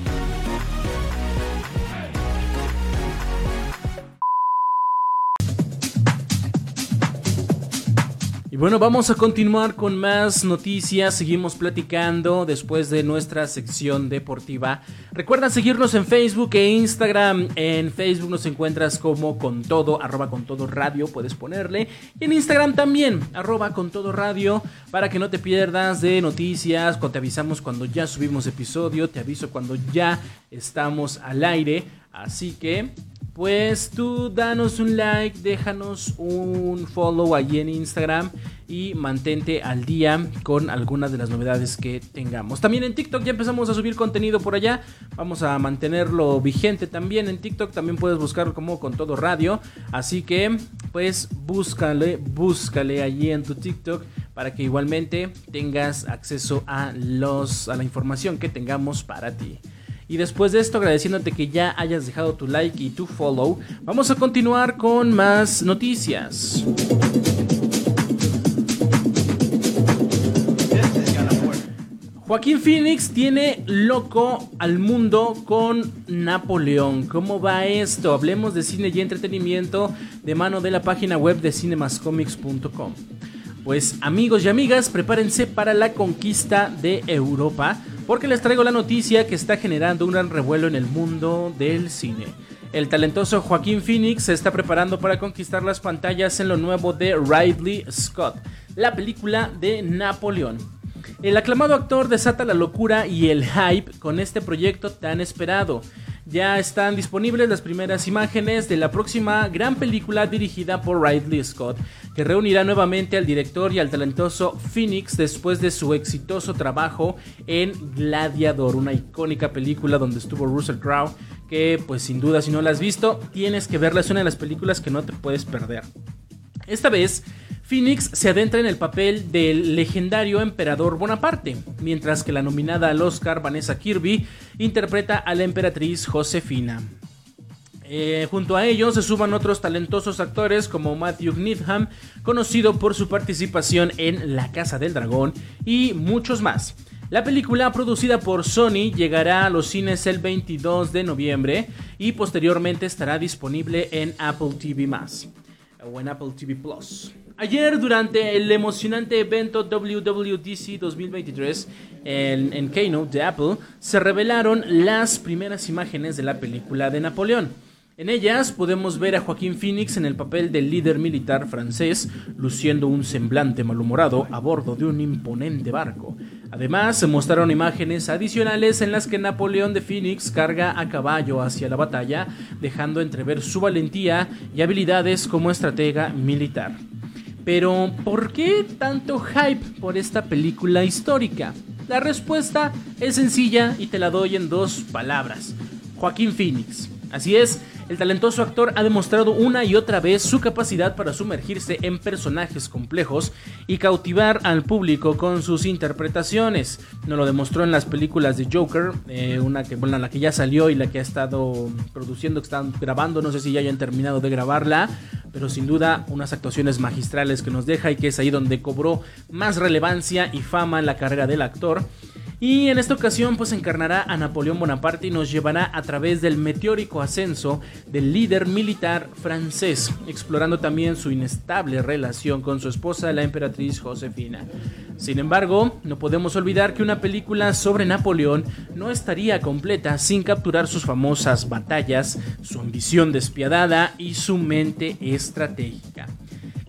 Bueno, vamos a continuar con más noticias. Seguimos platicando después de nuestra sección deportiva. Recuerda seguirnos en Facebook e Instagram. En Facebook nos encuentras como con todo, arroba con todo radio, puedes ponerle. Y en Instagram también, arroba con todo radio, para que no te pierdas de noticias. Te avisamos cuando ya subimos episodio, te aviso cuando ya estamos al aire. Así que pues tú danos un like, déjanos un follow allí en Instagram y mantente al día con algunas de las novedades que tengamos. También en TikTok ya empezamos a subir contenido por allá. Vamos a mantenerlo vigente también en TikTok. También puedes buscarlo como con todo radio. Así que pues búscale, búscale allí en tu TikTok para que igualmente tengas acceso a los a la información que tengamos para ti. Y después de esto, agradeciéndote que ya hayas dejado tu like y tu follow, vamos a continuar con más noticias. Joaquín Phoenix tiene loco al mundo con Napoleón. ¿Cómo va esto? Hablemos de cine y entretenimiento de mano de la página web de cinemascomics.com. Pues amigos y amigas, prepárense para la conquista de Europa porque les traigo la noticia que está generando un gran revuelo en el mundo del cine. El talentoso Joaquín Phoenix se está preparando para conquistar las pantallas en lo nuevo de Ridley Scott, la película de Napoleón. El aclamado actor desata la locura y el hype con este proyecto tan esperado. Ya están disponibles las primeras imágenes de la próxima gran película dirigida por Ridley Scott, que reunirá nuevamente al director y al talentoso Phoenix después de su exitoso trabajo en Gladiador, una icónica película donde estuvo Russell Crowe, que pues sin duda si no la has visto, tienes que verla, es una de las películas que no te puedes perder. Esta vez, Phoenix se adentra en el papel del legendario emperador Bonaparte, mientras que la nominada al Oscar Vanessa Kirby interpreta a la emperatriz Josefina. Eh, junto a ellos se suman otros talentosos actores como Matthew Needham, conocido por su participación en La Casa del Dragón, y muchos más. La película, producida por Sony, llegará a los cines el 22 de noviembre y posteriormente estará disponible en Apple TV o en Apple TV Plus. Ayer, durante el emocionante evento WWDC 2023 en, en Keynote de Apple, se revelaron las primeras imágenes de la película de Napoleón. En ellas podemos ver a Joaquín Phoenix en el papel del líder militar francés, luciendo un semblante malhumorado a bordo de un imponente barco. Además, se mostraron imágenes adicionales en las que Napoleón de Phoenix carga a caballo hacia la batalla, dejando entrever su valentía y habilidades como estratega militar. Pero, ¿por qué tanto hype por esta película histórica? La respuesta es sencilla y te la doy en dos palabras. Joaquín Phoenix. Así es, el talentoso actor ha demostrado una y otra vez su capacidad para sumergirse en personajes complejos y cautivar al público con sus interpretaciones. Nos lo demostró en las películas de Joker, eh, una que, bueno, la que ya salió y la que ha estado produciendo, que están grabando, no sé si ya hayan terminado de grabarla, pero sin duda unas actuaciones magistrales que nos deja y que es ahí donde cobró más relevancia y fama en la carrera del actor. Y en esta ocasión pues encarnará a Napoleón Bonaparte y nos llevará a través del meteórico ascenso del líder militar francés, explorando también su inestable relación con su esposa, la emperatriz Josefina. Sin embargo, no podemos olvidar que una película sobre Napoleón no estaría completa sin capturar sus famosas batallas, su ambición despiadada y su mente estratégica.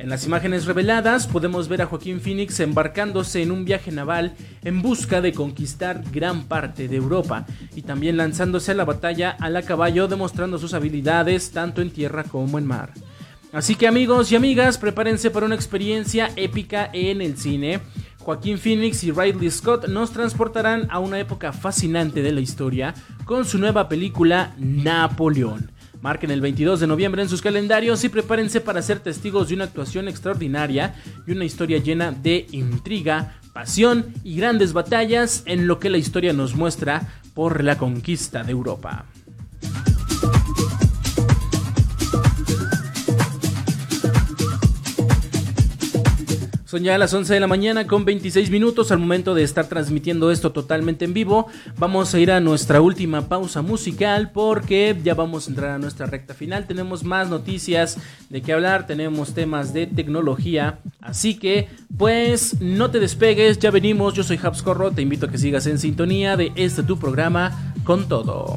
En las imágenes reveladas podemos ver a Joaquín Phoenix embarcándose en un viaje naval en busca de conquistar gran parte de Europa y también lanzándose a la batalla a la caballo demostrando sus habilidades tanto en tierra como en mar. Así que amigos y amigas, prepárense para una experiencia épica en el cine. Joaquín Phoenix y Ridley Scott nos transportarán a una época fascinante de la historia con su nueva película Napoleón. Marquen el 22 de noviembre en sus calendarios y prepárense para ser testigos de una actuación extraordinaria y una historia llena de intriga, pasión y grandes batallas en lo que la historia nos muestra por la conquista de Europa. Son ya las 11 de la mañana con 26 minutos al momento de estar transmitiendo esto totalmente en vivo. Vamos a ir a nuestra última pausa musical porque ya vamos a entrar a nuestra recta final. Tenemos más noticias de qué hablar, tenemos temas de tecnología. Así que, pues, no te despegues, ya venimos. Yo soy Habs Corro, te invito a que sigas en sintonía de este tu programa con todo.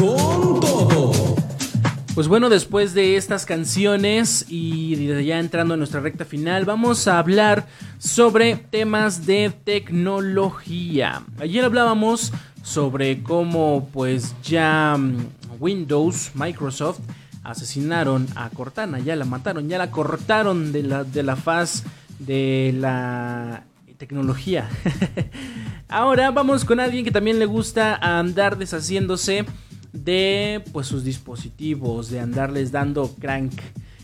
Con todo. Pues bueno, después de estas canciones y ya entrando en nuestra recta final, vamos a hablar sobre temas de tecnología. Ayer hablábamos sobre cómo pues ya mm, Windows, Microsoft, asesinaron a Cortana, ya la mataron, ya la cortaron de la, de la faz de la tecnología. Ahora vamos con alguien que también le gusta andar deshaciéndose de pues sus dispositivos, de andarles dando crank.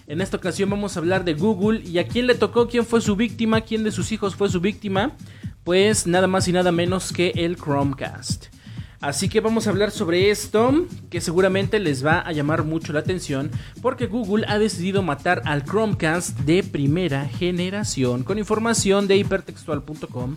En esta ocasión vamos a hablar de Google y a quién le tocó, quién fue su víctima, quién de sus hijos fue su víctima. Pues nada más y nada menos que el Chromecast. Así que vamos a hablar sobre esto, que seguramente les va a llamar mucho la atención, porque Google ha decidido matar al Chromecast de primera generación, con información de hipertextual.com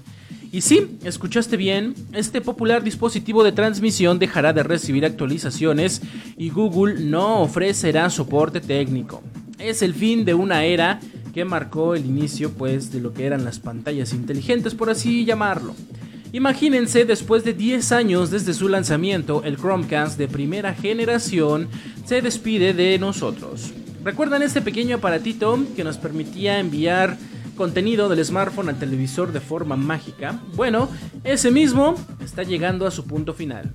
y sí, escuchaste bien, este popular dispositivo de transmisión dejará de recibir actualizaciones y Google no ofrecerá soporte técnico. Es el fin de una era que marcó el inicio pues de lo que eran las pantallas inteligentes por así llamarlo. Imagínense, después de 10 años desde su lanzamiento, el Chromecast de primera generación se despide de nosotros. ¿Recuerdan este pequeño aparatito que nos permitía enviar contenido del smartphone al televisor de forma mágica, bueno, ese mismo está llegando a su punto final.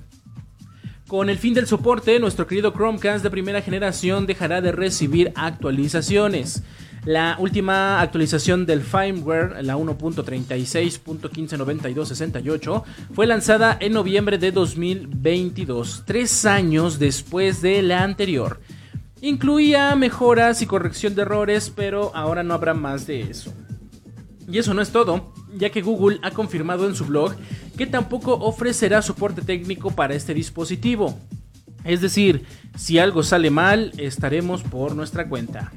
Con el fin del soporte, nuestro querido Chromecast de primera generación dejará de recibir actualizaciones. La última actualización del firmware, la 1.36.159268, fue lanzada en noviembre de 2022, tres años después de la anterior. Incluía mejoras y corrección de errores, pero ahora no habrá más de eso. Y eso no es todo, ya que Google ha confirmado en su blog que tampoco ofrecerá soporte técnico para este dispositivo. Es decir, si algo sale mal, estaremos por nuestra cuenta.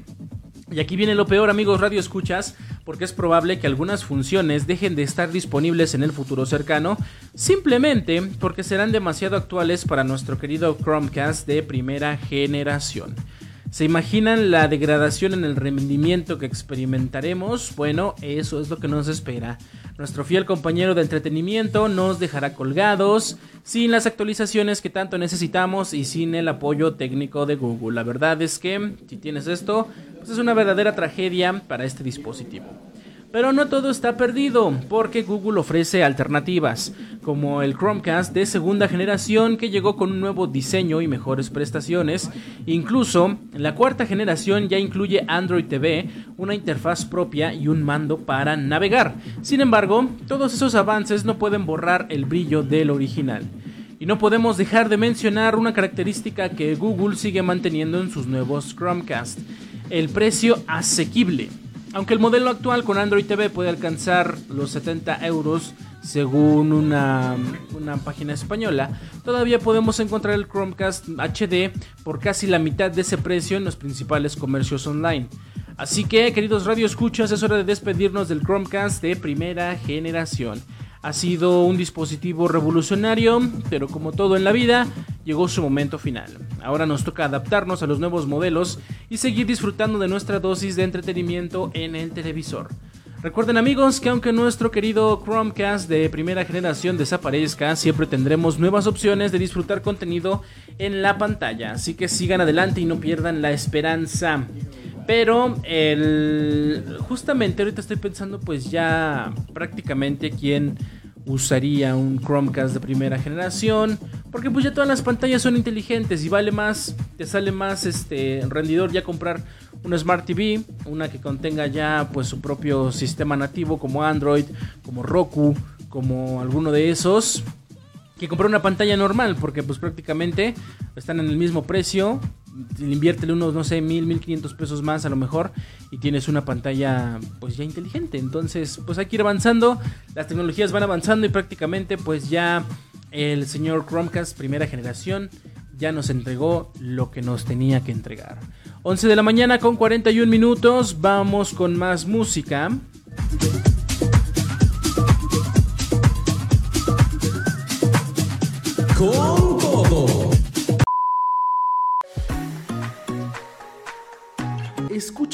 Y aquí viene lo peor, amigos radio escuchas, porque es probable que algunas funciones dejen de estar disponibles en el futuro cercano, simplemente porque serán demasiado actuales para nuestro querido Chromecast de primera generación. ¿Se imaginan la degradación en el rendimiento que experimentaremos? Bueno, eso es lo que nos espera. Nuestro fiel compañero de entretenimiento nos dejará colgados, sin las actualizaciones que tanto necesitamos y sin el apoyo técnico de Google. La verdad es que, si tienes esto, pues es una verdadera tragedia para este dispositivo. Pero no todo está perdido, porque Google ofrece alternativas, como el Chromecast de segunda generación que llegó con un nuevo diseño y mejores prestaciones. Incluso la cuarta generación ya incluye Android TV, una interfaz propia y un mando para navegar. Sin embargo, todos esos avances no pueden borrar el brillo del original. Y no podemos dejar de mencionar una característica que Google sigue manteniendo en sus nuevos Chromecast, el precio asequible. Aunque el modelo actual con Android TV puede alcanzar los 70 euros según una, una, página española, todavía podemos encontrar el Chromecast HD por casi la mitad de ese precio en los principales comercios online. Así que, queridos radioescuchas, es hora de despedirnos del Chromecast de primera generación. Ha sido un dispositivo revolucionario, pero como todo en la vida, llegó su momento final. Ahora nos toca adaptarnos a los nuevos modelos y seguir disfrutando de nuestra dosis de entretenimiento en el televisor. Recuerden amigos que aunque nuestro querido Chromecast de primera generación desaparezca, siempre tendremos nuevas opciones de disfrutar contenido en la pantalla. Así que sigan adelante y no pierdan la esperanza. Pero el, justamente ahorita estoy pensando pues ya prácticamente quién usaría un Chromecast de primera generación. Porque pues ya todas las pantallas son inteligentes y vale más, te sale más este rendidor ya comprar una Smart TV, una que contenga ya pues su propio sistema nativo como Android, como Roku, como alguno de esos que comprar una pantalla normal, porque pues prácticamente están en el mismo precio. Inviértele unos, no sé, mil, mil quinientos pesos más a lo mejor y tienes una pantalla pues ya inteligente. Entonces pues hay que ir avanzando, las tecnologías van avanzando y prácticamente pues ya el señor Chromecast primera generación ya nos entregó lo que nos tenía que entregar. 11 de la mañana con 41 minutos, vamos con más música.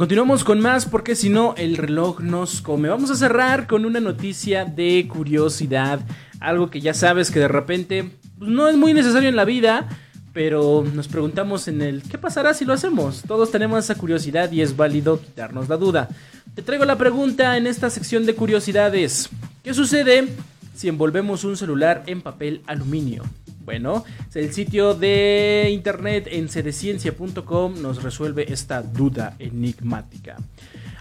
Continuamos con más porque si no el reloj nos come. Vamos a cerrar con una noticia de curiosidad. Algo que ya sabes que de repente pues, no es muy necesario en la vida, pero nos preguntamos en el ¿qué pasará si lo hacemos? Todos tenemos esa curiosidad y es válido quitarnos la duda. Te traigo la pregunta en esta sección de curiosidades. ¿Qué sucede si envolvemos un celular en papel aluminio? Bueno, el sitio de internet en cdciencia.com nos resuelve esta duda enigmática.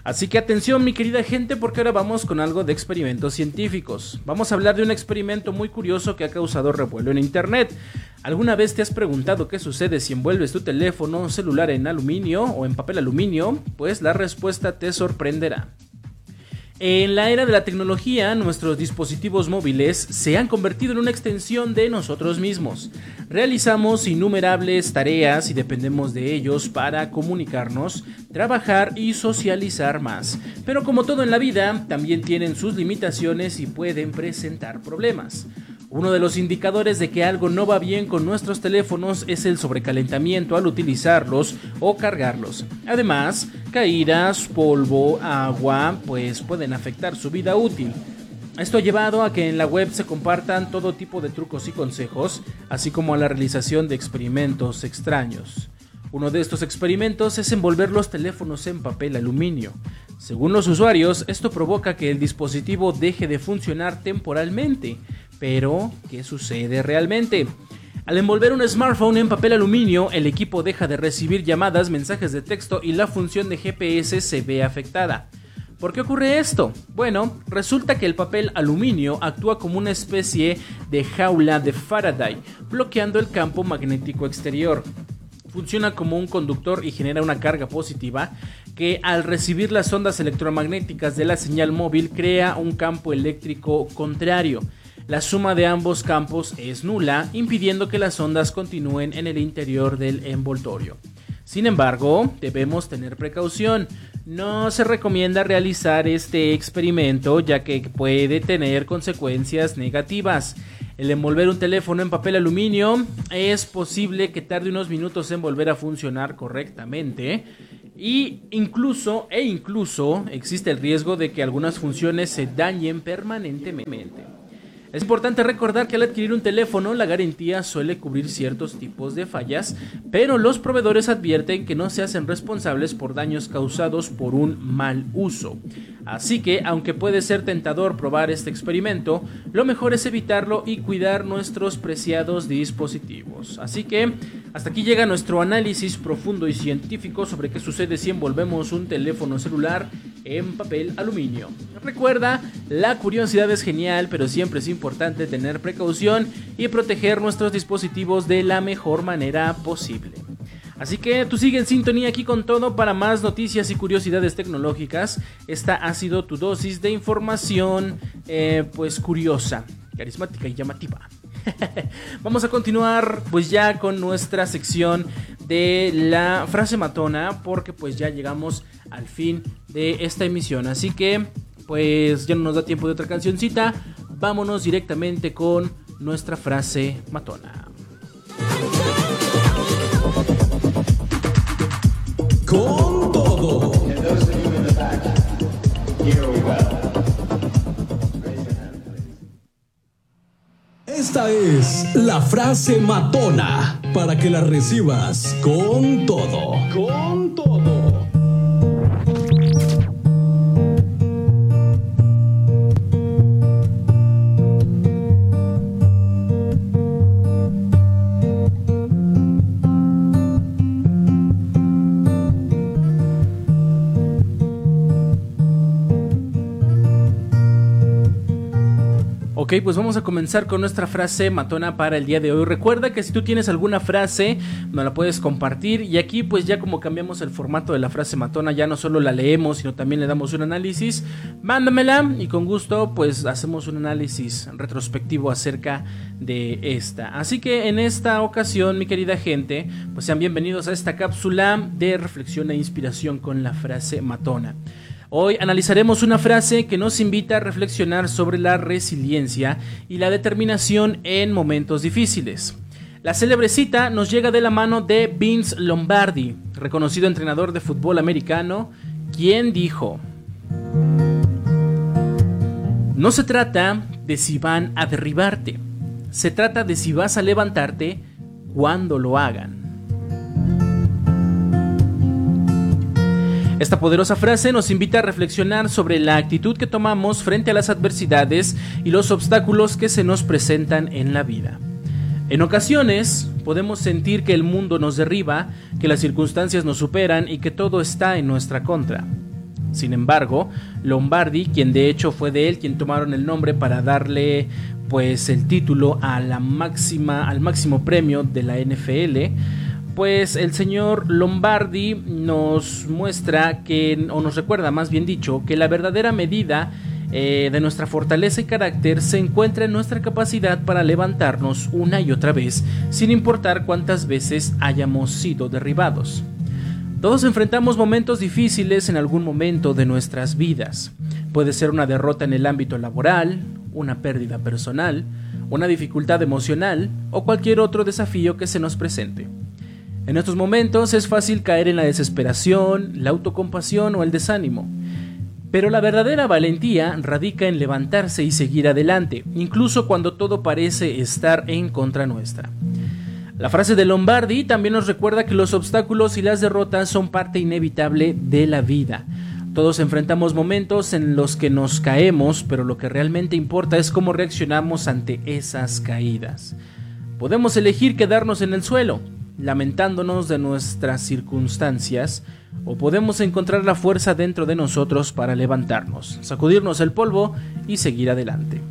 Así que atención mi querida gente porque ahora vamos con algo de experimentos científicos. Vamos a hablar de un experimento muy curioso que ha causado revuelo en internet. ¿Alguna vez te has preguntado qué sucede si envuelves tu teléfono celular en aluminio o en papel aluminio? Pues la respuesta te sorprenderá. En la era de la tecnología, nuestros dispositivos móviles se han convertido en una extensión de nosotros mismos. Realizamos innumerables tareas y dependemos de ellos para comunicarnos, trabajar y socializar más. Pero como todo en la vida, también tienen sus limitaciones y pueden presentar problemas. Uno de los indicadores de que algo no va bien con nuestros teléfonos es el sobrecalentamiento al utilizarlos o cargarlos. Además, caídas, polvo, agua, pues pueden afectar su vida útil. Esto ha llevado a que en la web se compartan todo tipo de trucos y consejos, así como a la realización de experimentos extraños. Uno de estos experimentos es envolver los teléfonos en papel aluminio. Según los usuarios, esto provoca que el dispositivo deje de funcionar temporalmente, pero, ¿qué sucede realmente? Al envolver un smartphone en papel aluminio, el equipo deja de recibir llamadas, mensajes de texto y la función de GPS se ve afectada. ¿Por qué ocurre esto? Bueno, resulta que el papel aluminio actúa como una especie de jaula de Faraday, bloqueando el campo magnético exterior. Funciona como un conductor y genera una carga positiva que al recibir las ondas electromagnéticas de la señal móvil crea un campo eléctrico contrario la suma de ambos campos es nula, impidiendo que las ondas continúen en el interior del envoltorio. Sin embargo, debemos tener precaución. No se recomienda realizar este experimento ya que puede tener consecuencias negativas. El envolver un teléfono en papel aluminio es posible que tarde unos minutos en volver a funcionar correctamente. Y incluso, e incluso, existe el riesgo de que algunas funciones se dañen permanentemente. Es importante recordar que al adquirir un teléfono la garantía suele cubrir ciertos tipos de fallas, pero los proveedores advierten que no se hacen responsables por daños causados por un mal uso. Así que, aunque puede ser tentador probar este experimento, lo mejor es evitarlo y cuidar nuestros preciados dispositivos. Así que, hasta aquí llega nuestro análisis profundo y científico sobre qué sucede si envolvemos un teléfono celular en papel aluminio. Recuerda, la curiosidad es genial, pero siempre es importante tener precaución y proteger nuestros dispositivos de la mejor manera posible. Así que tú sigue en sintonía aquí con todo para más noticias y curiosidades tecnológicas. Esta ha sido tu dosis de información, eh, pues curiosa, carismática y llamativa. Vamos a continuar pues ya con nuestra sección de la frase matona porque pues ya llegamos al fin de esta emisión. Así que pues ya no nos da tiempo de otra cancioncita. Vámonos directamente con nuestra frase matona. Con todo. Esta es la frase matona para que la recibas con todo. Con todo. Ok, pues vamos a comenzar con nuestra frase matona para el día de hoy. Recuerda que si tú tienes alguna frase, nos la puedes compartir. Y aquí, pues ya como cambiamos el formato de la frase matona, ya no solo la leemos, sino también le damos un análisis. Mándamela y con gusto, pues hacemos un análisis retrospectivo acerca de esta. Así que en esta ocasión, mi querida gente, pues sean bienvenidos a esta cápsula de reflexión e inspiración con la frase matona. Hoy analizaremos una frase que nos invita a reflexionar sobre la resiliencia y la determinación en momentos difíciles. La célebre cita nos llega de la mano de Vince Lombardi, reconocido entrenador de fútbol americano, quien dijo, No se trata de si van a derribarte, se trata de si vas a levantarte cuando lo hagan. Esta poderosa frase nos invita a reflexionar sobre la actitud que tomamos frente a las adversidades y los obstáculos que se nos presentan en la vida. En ocasiones podemos sentir que el mundo nos derriba, que las circunstancias nos superan y que todo está en nuestra contra. Sin embargo, Lombardi, quien de hecho fue de él quien tomaron el nombre para darle pues el título al máximo premio de la NFL, pues el señor Lombardi nos muestra que, o nos recuerda más bien dicho, que la verdadera medida eh, de nuestra fortaleza y carácter se encuentra en nuestra capacidad para levantarnos una y otra vez, sin importar cuántas veces hayamos sido derribados. Todos enfrentamos momentos difíciles en algún momento de nuestras vidas. Puede ser una derrota en el ámbito laboral, una pérdida personal, una dificultad emocional o cualquier otro desafío que se nos presente. En estos momentos es fácil caer en la desesperación, la autocompasión o el desánimo. Pero la verdadera valentía radica en levantarse y seguir adelante, incluso cuando todo parece estar en contra nuestra. La frase de Lombardi también nos recuerda que los obstáculos y las derrotas son parte inevitable de la vida. Todos enfrentamos momentos en los que nos caemos, pero lo que realmente importa es cómo reaccionamos ante esas caídas. Podemos elegir quedarnos en el suelo, lamentándonos de nuestras circunstancias, o podemos encontrar la fuerza dentro de nosotros para levantarnos, sacudirnos el polvo y seguir adelante.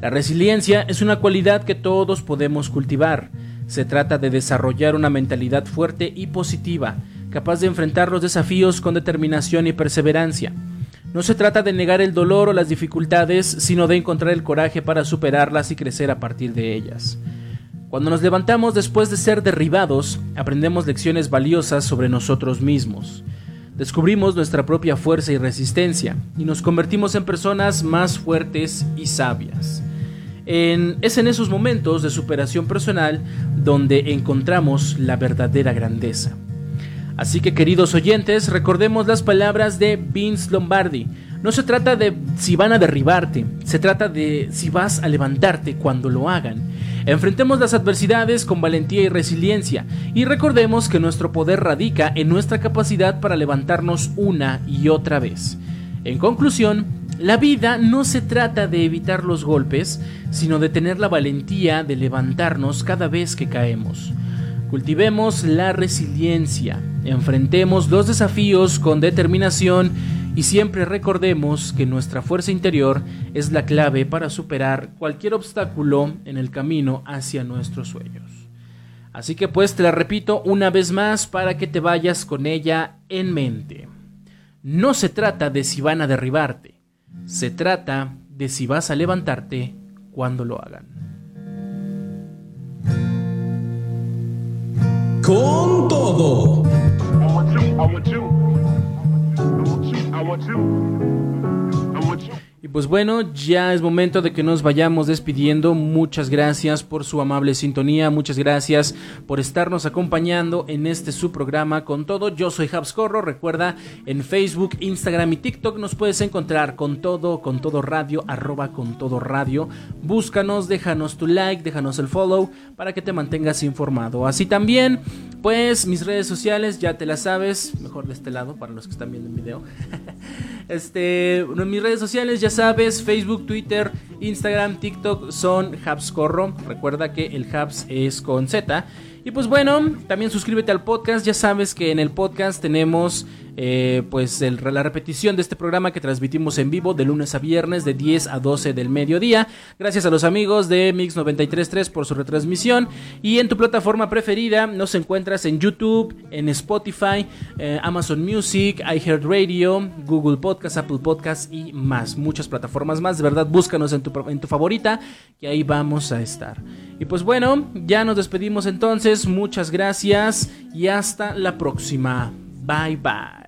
La resiliencia es una cualidad que todos podemos cultivar. Se trata de desarrollar una mentalidad fuerte y positiva, capaz de enfrentar los desafíos con determinación y perseverancia. No se trata de negar el dolor o las dificultades, sino de encontrar el coraje para superarlas y crecer a partir de ellas. Cuando nos levantamos después de ser derribados, aprendemos lecciones valiosas sobre nosotros mismos. Descubrimos nuestra propia fuerza y resistencia y nos convertimos en personas más fuertes y sabias. es en esos momentos de superación personal donde encontramos la verdadera grandeza. Así que queridos oyentes, recordemos las palabras de Vince Lombardi. No se trata de si van a derribarte, se trata de si vas a levantarte cuando lo hagan. Enfrentemos las adversidades con valentía y resiliencia y recordemos que nuestro poder radica en nuestra capacidad para levantarnos una y otra vez. En conclusión, la vida no se trata de evitar los golpes, sino de tener la valentía de levantarnos cada vez que caemos. Cultivemos la resiliencia, enfrentemos los desafíos con determinación y siempre recordemos que nuestra fuerza interior es la clave para superar cualquier obstáculo en el camino hacia nuestros sueños. Así que pues te la repito una vez más para que te vayas con ella en mente. No se trata de si van a derribarte, se trata de si vas a levantarte cuando lo hagan. Con todo. I want you. Pues bueno, ya es momento de que nos vayamos despidiendo. Muchas gracias por su amable sintonía, muchas gracias por estarnos acompañando en este su programa con todo. Yo soy Habscorro, recuerda en Facebook, Instagram y TikTok nos puedes encontrar con todo, con todo radio, arroba con todo radio. Búscanos, déjanos tu like, déjanos el follow para que te mantengas informado. Así también, pues mis redes sociales, ya te las sabes, mejor de este lado para los que están viendo el video. este, en mis redes sociales ya sabes, Facebook, Twitter, Instagram, TikTok son Habscorro. Recuerda que el Habs es con Z. Y pues bueno, también suscríbete al podcast. Ya sabes que en el podcast tenemos eh, pues la repetición de este programa que transmitimos en vivo de lunes a viernes de 10 a 12 del mediodía. Gracias a los amigos de Mix 933 por su retransmisión. Y en tu plataforma preferida nos encuentras en YouTube, en Spotify, eh, Amazon Music, iHeartRadio, Google Podcast, Apple Podcast y más. Muchas plataformas más. De verdad, búscanos en tu, en tu favorita, que ahí vamos a estar. Y pues bueno, ya nos despedimos entonces. Muchas gracias y hasta la próxima. Bye bye.